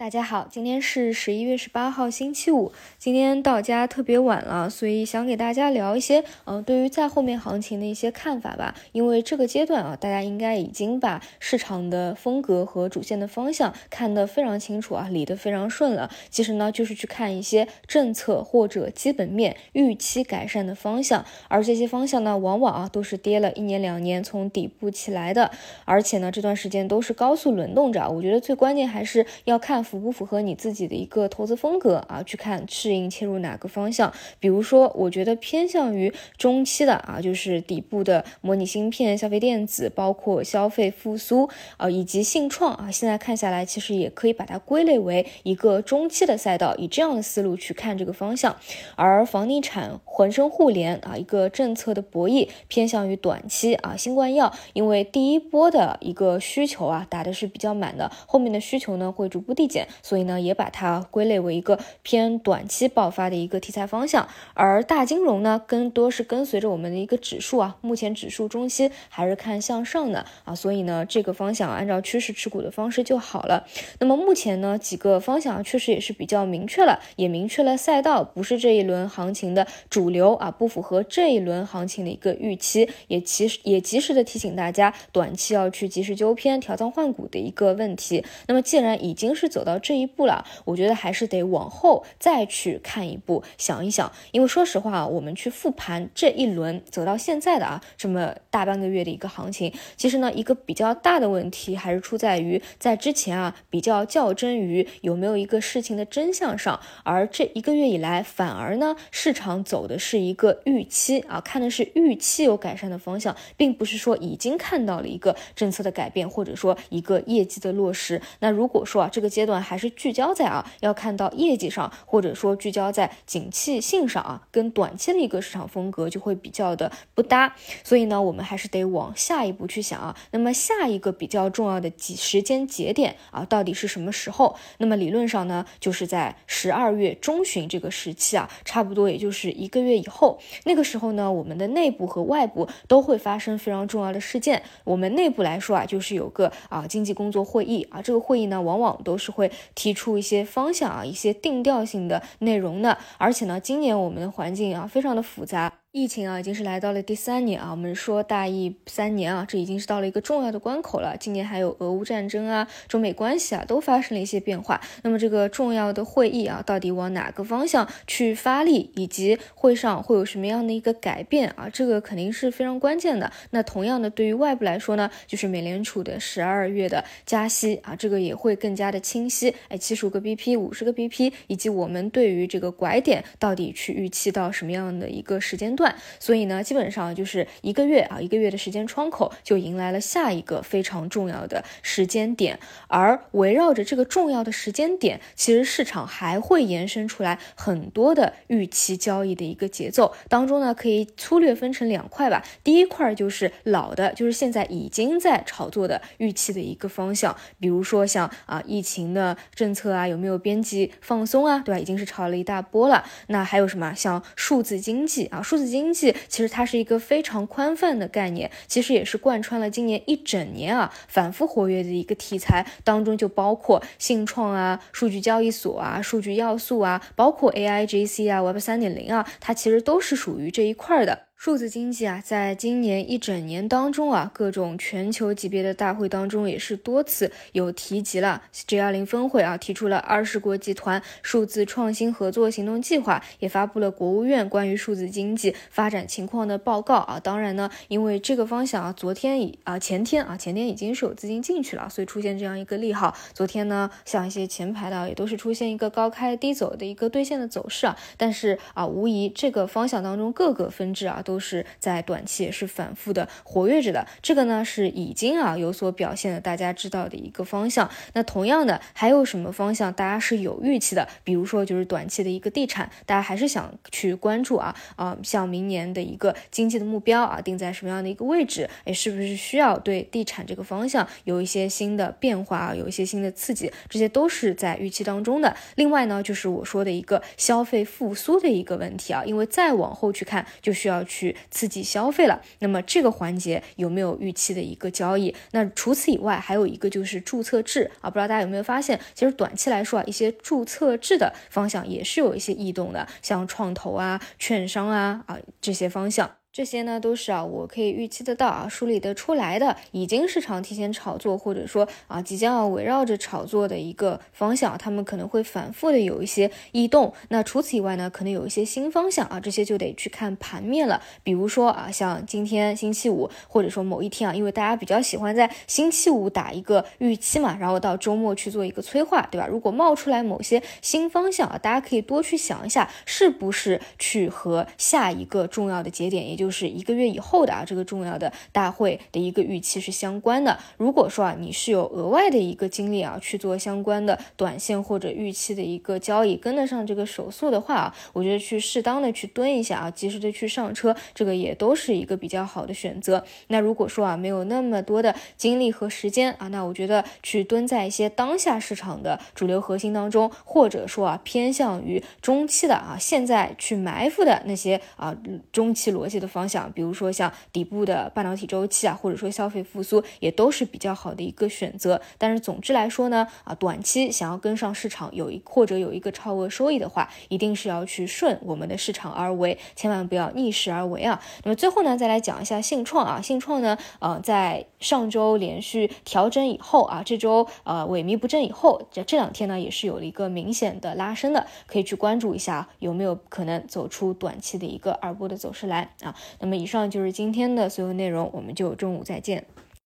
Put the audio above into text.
大家好，今天是十一月十八号，星期五。今天到家特别晚了，所以想给大家聊一些，嗯，对于在后面行情的一些看法吧。因为这个阶段啊，大家应该已经把市场的风格和主线的方向看得非常清楚啊，理得非常顺了。其实呢，就是去看一些政策或者基本面预期改善的方向，而这些方向呢，往往啊都是跌了一年两年从底部起来的，而且呢，这段时间都是高速轮动着。我觉得最关键还是要看。符不符合你自己的一个投资风格啊？去看适应切入哪个方向？比如说，我觉得偏向于中期的啊，就是底部的模拟芯片、消费电子，包括消费复苏啊，以及信创啊。现在看下来，其实也可以把它归类为一个中期的赛道，以这样的思路去看这个方向。而房地产、浑身互联啊，一个政策的博弈偏向于短期啊。新冠药因为第一波的一个需求啊，打的是比较满的，后面的需求呢会逐步递减。所以呢，也把它归类为一个偏短期爆发的一个题材方向，而大金融呢，更多是跟随着我们的一个指数啊，目前指数中期还是看向上的啊，所以呢，这个方向按照趋势持股的方式就好了。那么目前呢，几个方向确实也是比较明确了，也明确了赛道不是这一轮行情的主流啊，不符合这一轮行情的一个预期，也其实也及时的提醒大家，短期要去及时纠偏调仓换股的一个问题。那么既然已经是走到到这一步了，我觉得还是得往后再去看一步，想一想。因为说实话，我们去复盘这一轮走到现在的啊，这么大半个月的一个行情，其实呢，一个比较大的问题还是出在于在之前啊，比较较真于有没有一个事情的真相上。而这一个月以来，反而呢，市场走的是一个预期啊，看的是预期有改善的方向，并不是说已经看到了一个政策的改变，或者说一个业绩的落实。那如果说啊，这个阶段，还是聚焦在啊，要看到业绩上，或者说聚焦在景气性上啊，跟短期的一个市场风格就会比较的不搭。所以呢，我们还是得往下一步去想啊。那么下一个比较重要的几时间节点啊，到底是什么时候？那么理论上呢，就是在十二月中旬这个时期啊，差不多也就是一个月以后。那个时候呢，我们的内部和外部都会发生非常重要的事件。我们内部来说啊，就是有个啊经济工作会议啊，这个会议呢，往往都是会。会提出一些方向啊，一些定调性的内容呢，而且呢，今年我们的环境啊，非常的复杂。疫情啊，已经是来到了第三年啊。我们说大疫三年啊，这已经是到了一个重要的关口了。今年还有俄乌战争啊，中美关系啊，都发生了一些变化。那么这个重要的会议啊，到底往哪个方向去发力，以及会上会有什么样的一个改变啊？这个肯定是非常关键的。那同样的，对于外部来说呢，就是美联储的十二月的加息啊，这个也会更加的清晰。哎，七十五个 BP，五十个 BP，以及我们对于这个拐点到底去预期到什么样的一个时间段？所以呢，基本上就是一个月啊，一个月的时间窗口就迎来了下一个非常重要的时间点，而围绕着这个重要的时间点，其实市场还会延伸出来很多的预期交易的一个节奏当中呢，可以粗略分成两块吧。第一块就是老的，就是现在已经在炒作的预期的一个方向，比如说像啊疫情的政策啊有没有边际放松啊，对吧？已经是炒了一大波了。那还有什么像数字经济啊，数字。经济其实它是一个非常宽泛的概念，其实也是贯穿了今年一整年啊反复活跃的一个题材当中，就包括信创啊、数据交易所啊、数据要素啊，包括 AI、GC 啊、Web 三点零啊，它其实都是属于这一块的。数字经济啊，在今年一整年当中啊，各种全球级别的大会当中也是多次有提及了。G 二零峰会啊，提出了二十国集团数字创新合作行动计划，也发布了国务院关于数字经济发展情况的报告啊。当然呢，因为这个方向啊，昨天已啊前天啊前天已经是有资金进去了，所以出现这样一个利好。昨天呢，像一些前排的啊也都是出现一个高开低走的一个兑现的走势啊。但是啊，无疑这个方向当中各个分支啊。都是在短期也是反复的活跃着的，这个呢是已经啊有所表现的，大家知道的一个方向。那同样的还有什么方向大家是有预期的？比如说就是短期的一个地产，大家还是想去关注啊啊，像明年的一个经济的目标啊定在什么样的一个位置？哎，是不是需要对地产这个方向有一些新的变化啊，有一些新的刺激？这些都是在预期当中的。另外呢，就是我说的一个消费复苏的一个问题啊，因为再往后去看，就需要去。去刺激消费了。那么这个环节有没有预期的一个交易？那除此以外，还有一个就是注册制啊，不知道大家有没有发现，其实短期来说啊，一些注册制的方向也是有一些异动的，像创投啊、券商啊啊这些方向。这些呢都是啊，我可以预期得到啊，梳理得出来的，已经市场提前炒作，或者说啊，即将要围绕着炒作的一个方向，他们可能会反复的有一些异动。那除此以外呢，可能有一些新方向啊，这些就得去看盘面了。比如说啊，像今天星期五，或者说某一天啊，因为大家比较喜欢在星期五打一个预期嘛，然后到周末去做一个催化，对吧？如果冒出来某些新方向啊，大家可以多去想一下，是不是去和下一个重要的节点，也就就是一个月以后的啊，这个重要的大会的一个预期是相关的。如果说啊，你是有额外的一个精力啊，去做相关的短线或者预期的一个交易，跟得上这个手速的话啊，我觉得去适当的去蹲一下啊，及时的去上车，这个也都是一个比较好的选择。那如果说啊，没有那么多的精力和时间啊，那我觉得去蹲在一些当下市场的主流核心当中，或者说啊，偏向于中期的啊，现在去埋伏的那些啊，中期逻辑的方向。比如说像底部的半导体周期啊，或者说消费复苏，也都是比较好的一个选择。但是总之来说呢，啊，短期想要跟上市场有一或者有一个超额收益的话，一定是要去顺我们的市场而为，千万不要逆势而为啊。那么最后呢，再来讲一下信创啊，信创呢，呃，在上周连续调整以后啊，这周呃萎靡不振以后，这这两天呢也是有了一个明显的拉升的，可以去关注一下有没有可能走出短期的一个二波的走势来啊。那么。以上就是今天的所有内容，我们就中午再见。